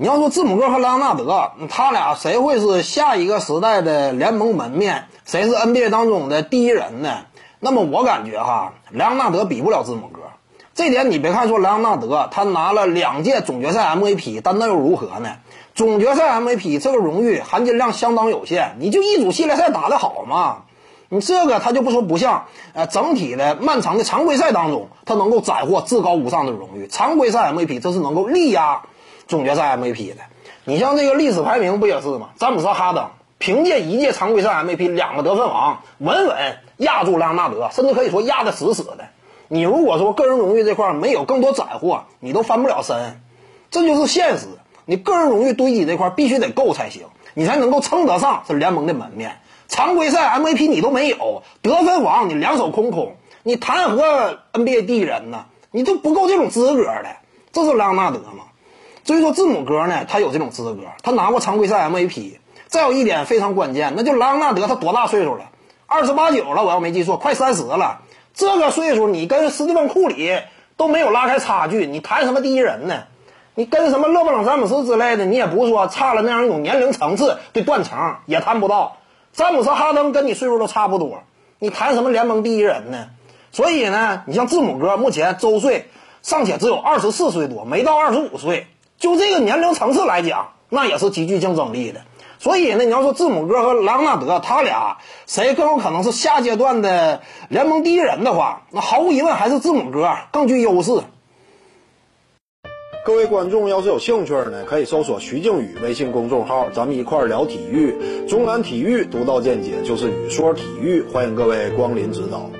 你要说字母哥和莱昂纳德，他俩谁会是下一个时代的联盟门面？谁是 NBA 当中的第一人呢？那么我感觉哈，莱昂纳德比不了字母哥。这点你别看说莱昂纳德他拿了两届总决赛 MVP，但那又如何呢？总决赛 MVP 这个荣誉含金量相当有限，你就一组系列赛打得好嘛。你这个他就不说不像，呃，整体的漫长的常规赛当中，他能够斩获至高无上的荣誉。常规赛 MVP 这是能够力压总决赛 MVP 的。你像这个历史排名不也是吗？詹姆斯哈登凭借一届常规赛 MVP，两个得分王，稳稳压住莱昂纳德，甚至可以说压得死死的。你如果说个人荣誉这块没有更多斩获，你都翻不了身，这就是现实。你个人荣誉堆积这块必须得够才行，你才能够称得上是联盟的门面。常规赛 MVP 你都没有，得分王你两手空空，你谈何 NBA 第一人呢？你都不够这种资格的。这是莱昂纳德吗？所以说字母哥呢，他有这种资格，他拿过常规赛 MVP。再有一点非常关键，那就莱昂纳德他多大岁数了？二十八九了，我要没记错，快三十了。这个岁数，你跟斯蒂芬库里都没有拉开差距，你谈什么第一人呢？你跟什么勒布朗詹姆斯之类的，你也不是说差了那样一种年龄层次的断层，也谈不到。詹姆斯哈登跟你岁数都差不多，你谈什么联盟第一人呢？所以呢，你像字母哥目前周岁尚且只有二十四岁多，没到二十五岁，就这个年龄层次来讲，那也是极具竞争力的。所以呢，你要说字母哥和莱昂纳德他俩谁更有可能是下阶段的联盟第一人的话，那毫无疑问还是字母哥更具优势。各位观众要是有兴趣呢，可以搜索徐静宇微信公众号，咱们一块儿聊体育。中南体育独到见解就是语说体育，欢迎各位光临指导。